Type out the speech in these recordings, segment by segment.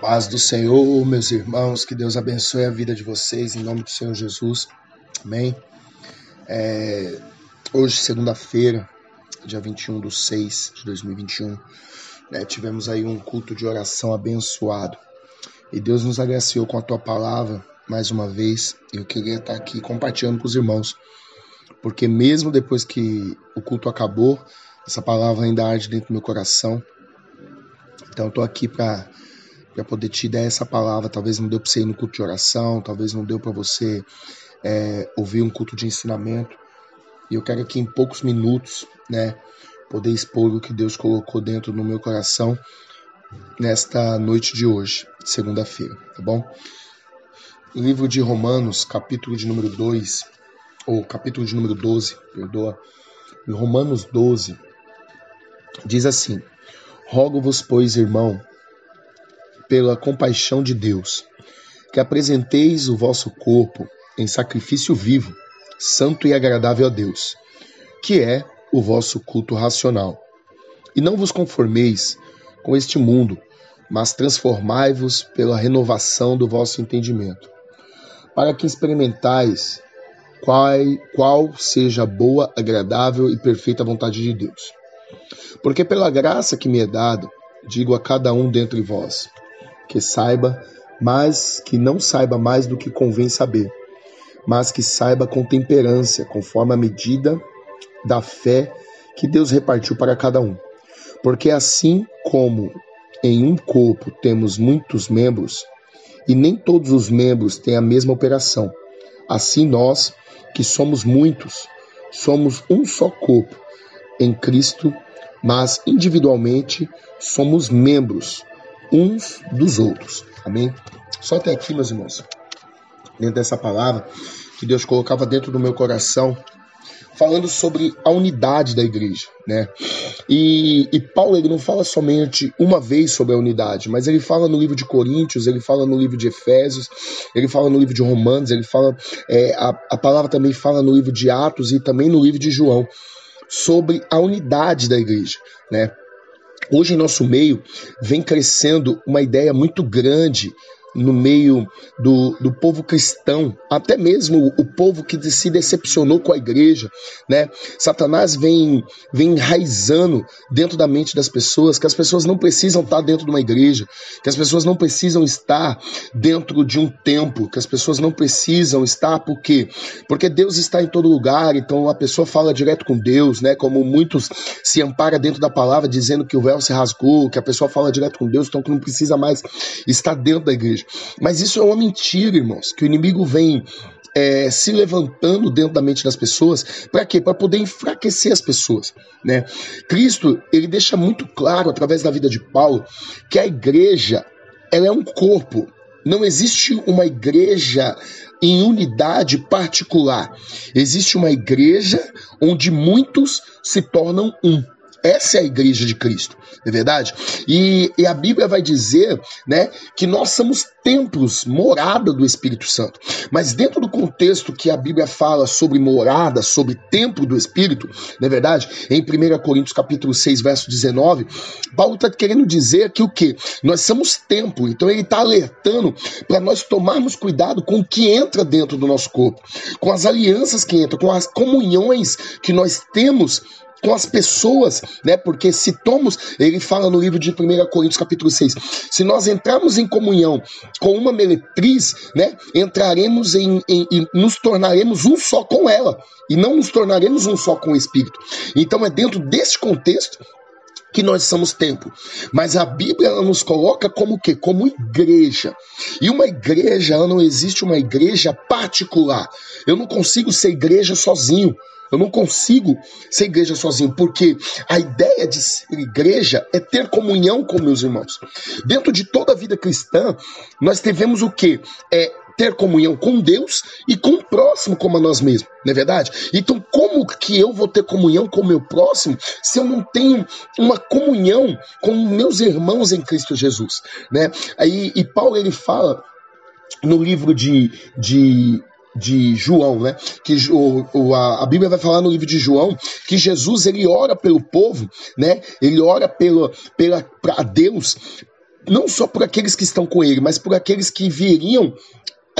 Paz do Senhor, meus irmãos, que Deus abençoe a vida de vocês em nome do Senhor Jesus. Amém. É, hoje, segunda-feira, dia 21 de 6 de 2021, né, tivemos aí um culto de oração abençoado. E Deus nos agraciou com a tua palavra mais uma vez. Eu queria estar aqui compartilhando com os irmãos, porque mesmo depois que o culto acabou, essa palavra ainda arde dentro do meu coração. Então, eu estou aqui para para poder te dar essa palavra. Talvez não deu para você ir no culto de oração, talvez não deu para você é, ouvir um culto de ensinamento. E eu quero aqui em poucos minutos, né, poder expor o que Deus colocou dentro do meu coração nesta noite de hoje, segunda-feira, tá bom? O livro de Romanos, capítulo de número 2, ou capítulo de número 12, perdoa, Romanos 12, diz assim: Rogo-vos, pois, irmão, pela compaixão de Deus, que apresenteis o vosso corpo em sacrifício vivo, santo e agradável a Deus, que é o vosso culto racional. E não vos conformeis com este mundo, mas transformai-vos pela renovação do vosso entendimento, para que experimentais qual, qual seja a boa, agradável e perfeita vontade de Deus. Porque pela graça que me é dada, digo a cada um dentre vós, que saiba, mas que não saiba mais do que convém saber, mas que saiba com temperança, conforme a medida da fé que Deus repartiu para cada um. Porque assim como em um corpo temos muitos membros, e nem todos os membros têm a mesma operação, assim nós, que somos muitos, somos um só corpo em Cristo, mas individualmente somos membros uns dos outros. Amém? Só até aqui, meus irmãos, dentro dessa palavra que Deus colocava dentro do meu coração, falando sobre a unidade da igreja, né? E, e, Paulo ele não fala somente uma vez sobre a unidade, mas ele fala no livro de Coríntios, ele fala no livro de Efésios, ele fala no livro de Romanos, ele fala é, a, a palavra também fala no livro de Atos e também no livro de João sobre a unidade da igreja, né? Hoje, em nosso meio, vem crescendo uma ideia muito grande no meio do, do povo cristão, até mesmo o povo que se decepcionou com a igreja, né? Satanás vem, vem enraizando dentro da mente das pessoas que as pessoas não precisam estar dentro de uma igreja, que as pessoas não precisam estar dentro de um templo, que as pessoas não precisam estar por quê? Porque Deus está em todo lugar, então a pessoa fala direto com Deus, né? Como muitos se ampara dentro da palavra dizendo que o véu se rasgou, que a pessoa fala direto com Deus, então que não precisa mais estar dentro da igreja. Mas isso é uma mentira, irmãos, que o inimigo vem é, se levantando dentro da mente das pessoas, para quê? Para poder enfraquecer as pessoas, né? Cristo, ele deixa muito claro através da vida de Paulo que a igreja, ela é um corpo. Não existe uma igreja em unidade particular. Existe uma igreja onde muitos se tornam um. Essa é a igreja de Cristo, não é verdade? E, e, a Bíblia vai dizer né, que nós somos templos, morada do Espírito Santo. Mas dentro do contexto que a Bíblia fala sobre morada, sobre templo do Espírito, não é verdade? Em 1 Coríntios capítulo 6, verso 19, Paulo está querendo dizer que o quê? Nós somos templo, então ele está alertando para nós tomarmos cuidado com o que entra dentro do nosso corpo, com as alianças que entram, com as comunhões que nós temos com as pessoas, né? Porque se tomos, ele fala no livro de 1 Coríntios capítulo 6, se nós entrarmos em comunhão com uma meretriz, né? Entraremos em, em, em nos tornaremos um só com ela e não nos tornaremos um só com o Espírito. Então é dentro desse contexto que nós somos tempo. Mas a Bíblia ela nos coloca como que? Como igreja. E uma igreja, ela não existe uma igreja particular. Eu não consigo ser igreja sozinho. Eu não consigo ser igreja sozinho, porque a ideia de ser igreja é ter comunhão com meus irmãos. Dentro de toda a vida cristã, nós devemos o quê? É ter comunhão com Deus e com o próximo como a nós mesmos, não é verdade? Então, como que eu vou ter comunhão com o meu próximo se eu não tenho uma comunhão com meus irmãos em Cristo Jesus, né? Aí, e Paulo ele fala no livro de, de de João, né? Que o, o, a, a, Bíblia vai falar no livro de João que Jesus ele ora pelo povo, né? Ele ora pelo, pela para Deus não só por aqueles que estão com ele, mas por aqueles que viriam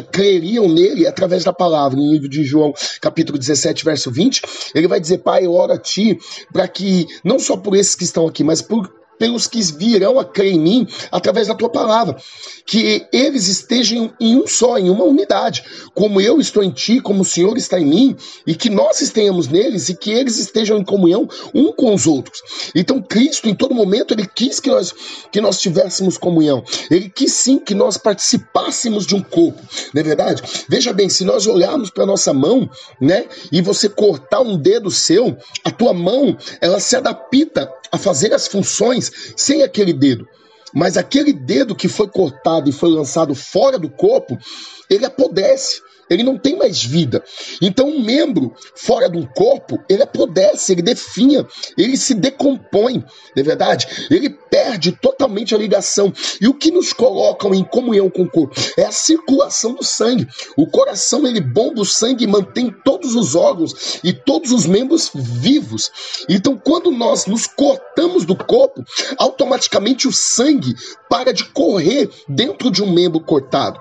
creriam nele através da palavra. No livro de João, capítulo 17, verso 20, ele vai dizer: Pai, eu a ti para que, não só por esses que estão aqui, mas por pelos que virão a crer em mim através da tua palavra. Que eles estejam em um só, em uma unidade, como eu estou em ti, como o Senhor está em mim, e que nós estejamos neles e que eles estejam em comunhão um com os outros. Então, Cristo, em todo momento, ele quis que nós, que nós tivéssemos comunhão. Ele quis sim que nós participássemos de um corpo, não é verdade? Veja bem, se nós olharmos para nossa mão, né, e você cortar um dedo seu, a tua mão, ela se adapta a fazer as funções sem aquele dedo. Mas aquele dedo que foi cortado e foi lançado fora do corpo, ele apodrece ele não tem mais vida. Então, um membro fora um corpo, ele apodrece, ele definha, ele se decompõe, não é verdade? Ele perde totalmente a ligação. E o que nos colocam em comunhão com o corpo é a circulação do sangue. O coração, ele bomba o sangue e mantém todos os órgãos e todos os membros vivos. Então, quando nós nos cortamos do corpo, automaticamente o sangue para de correr dentro de um membro cortado.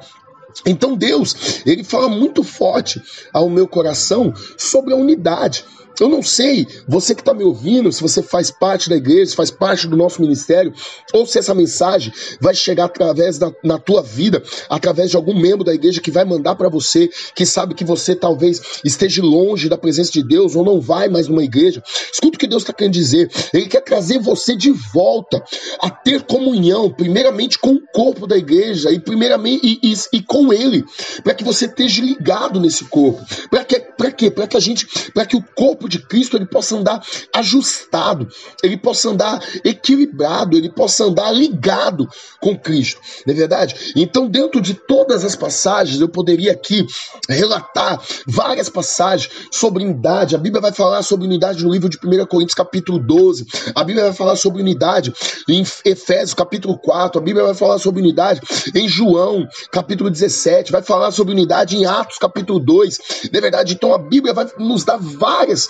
Então Deus, ele fala muito forte ao meu coração sobre a unidade. Eu não sei, você que está me ouvindo, se você faz parte da igreja, se faz parte do nosso ministério, ou se essa mensagem vai chegar através da na tua vida, através de algum membro da igreja que vai mandar para você, que sabe que você talvez esteja longe da presença de Deus ou não vai mais numa igreja. Escuta o que Deus está querendo dizer. Ele quer trazer você de volta a ter comunhão, primeiramente com o corpo da igreja e primeiramente e, e, e com Ele, para que você esteja ligado nesse corpo. Para que, para quê? Para que a gente, para que o corpo corpo de Cristo ele possa andar ajustado, ele possa andar equilibrado, ele possa andar ligado com Cristo, não é verdade? Então, dentro de todas as passagens, eu poderia aqui relatar várias passagens sobre unidade. A Bíblia vai falar sobre unidade no livro de 1 Coríntios, capítulo 12. A Bíblia vai falar sobre unidade em Efésios, capítulo 4. A Bíblia vai falar sobre unidade em João, capítulo 17. Vai falar sobre unidade em Atos, capítulo 2. Na é verdade, então a Bíblia vai nos dar várias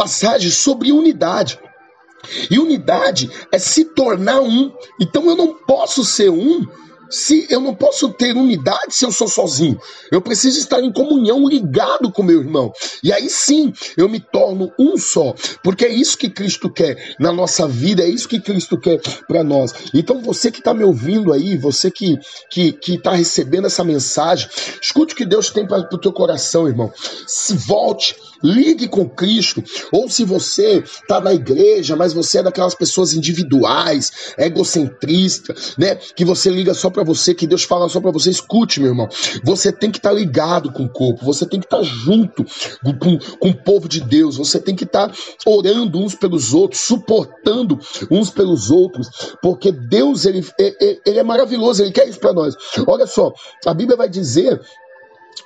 passagem sobre unidade. E unidade é se tornar um. Então eu não posso ser um se eu não posso ter unidade se eu sou sozinho. Eu preciso estar em comunhão, ligado com meu irmão. E aí sim eu me torno um só. Porque é isso que Cristo quer na nossa vida, é isso que Cristo quer para nós. Então você que está me ouvindo aí, você que que está recebendo essa mensagem, escute o que Deus tem para o teu coração, irmão. Se volte, ligue com Cristo. Ou se você está na igreja, mas você é daquelas pessoas individuais, egocentristas, né? Que você liga só para você, que Deus fala só para você, escute, meu irmão. Você tem que estar tá ligado com o corpo, você tem que estar tá junto com, com o povo de Deus, você tem que estar tá orando uns pelos outros, suportando uns pelos outros, porque Deus, ele, ele, ele é maravilhoso, ele quer isso para nós. Olha só, a Bíblia vai dizer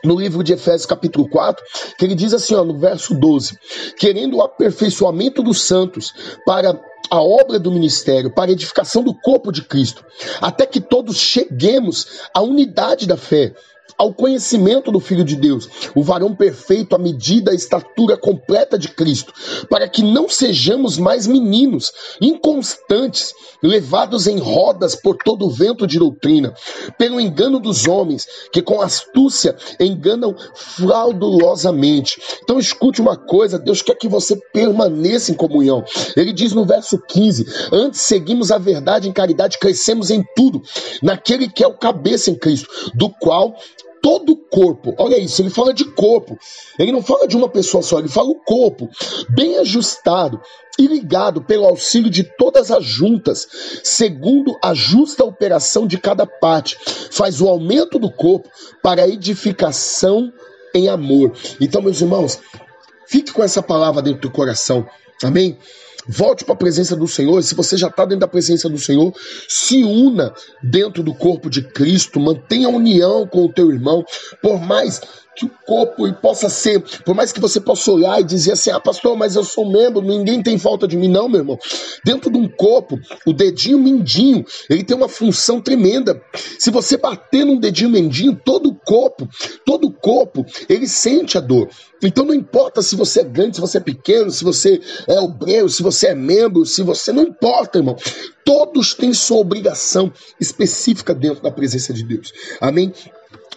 no livro de Efésios, capítulo 4, que ele diz assim, ó, no verso 12: querendo o aperfeiçoamento dos santos para a obra do ministério, para a edificação do corpo de Cristo, até que todos cheguemos à unidade da fé ao conhecimento do Filho de Deus, o varão perfeito à medida da estatura completa de Cristo, para que não sejamos mais meninos, inconstantes, levados em rodas por todo o vento de doutrina, pelo engano dos homens, que com astúcia enganam fraudulosamente. Então escute uma coisa, Deus quer que você permaneça em comunhão. Ele diz no verso 15: Antes seguimos a verdade em caridade, crescemos em tudo, naquele que é o cabeça em Cristo, do qual todo o corpo. Olha isso, ele fala de corpo. Ele não fala de uma pessoa só, ele fala o corpo, bem ajustado e ligado pelo auxílio de todas as juntas, segundo a justa operação de cada parte, faz o aumento do corpo para a edificação em amor. Então, meus irmãos, fique com essa palavra dentro do coração. Amém? Volte para a presença do Senhor. Se você já está dentro da presença do Senhor, se una dentro do corpo de Cristo. Mantenha a união com o teu irmão. Por mais que o corpo possa ser, por mais que você possa olhar e dizer assim, ah, pastor, mas eu sou membro, ninguém tem falta de mim, não, meu irmão. Dentro de um corpo, o dedinho mindinho, ele tem uma função tremenda. Se você bater num dedinho mindinho, todo o corpo, todo o corpo, ele sente a dor. Então não importa se você é grande, se você é pequeno, se você é obreiro, se você é membro, se você não importa, irmão. Todos têm sua obrigação específica dentro da presença de Deus. Amém?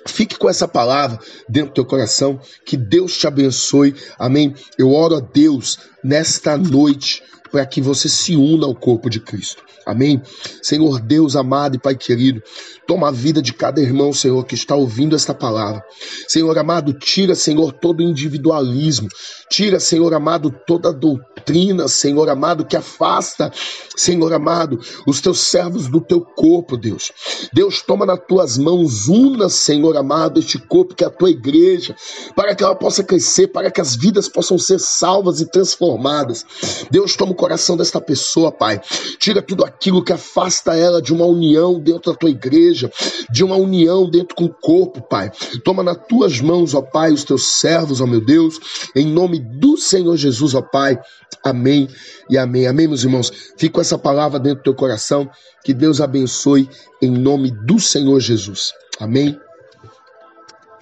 Fique com essa palavra dentro do teu coração. Que Deus te abençoe. Amém. Eu oro a Deus nesta noite para que você se una ao corpo de Cristo. Amém? Senhor Deus amado e Pai querido, toma a vida de cada irmão, Senhor, que está ouvindo esta palavra. Senhor amado, tira, Senhor, todo individualismo. Tira, Senhor amado, toda doutrina, Senhor amado, que afasta, Senhor amado, os teus servos do teu corpo, Deus. Deus, toma nas tuas mãos, una, Senhor amado, este corpo que é a tua igreja, para que ela possa crescer, para que as vidas possam ser salvas e transformadas. Deus, toma o coração desta pessoa, Pai. Tira tudo aquilo que afasta ela de uma união dentro da tua igreja, de uma união dentro com o corpo, Pai. Toma nas tuas mãos, ó Pai, os teus servos, ó meu Deus, em nome do Senhor Jesus, ó Pai. Amém e amém. Amém, meus irmãos. Fica com essa palavra dentro do teu coração. Que Deus abençoe em nome do Senhor Jesus. Amém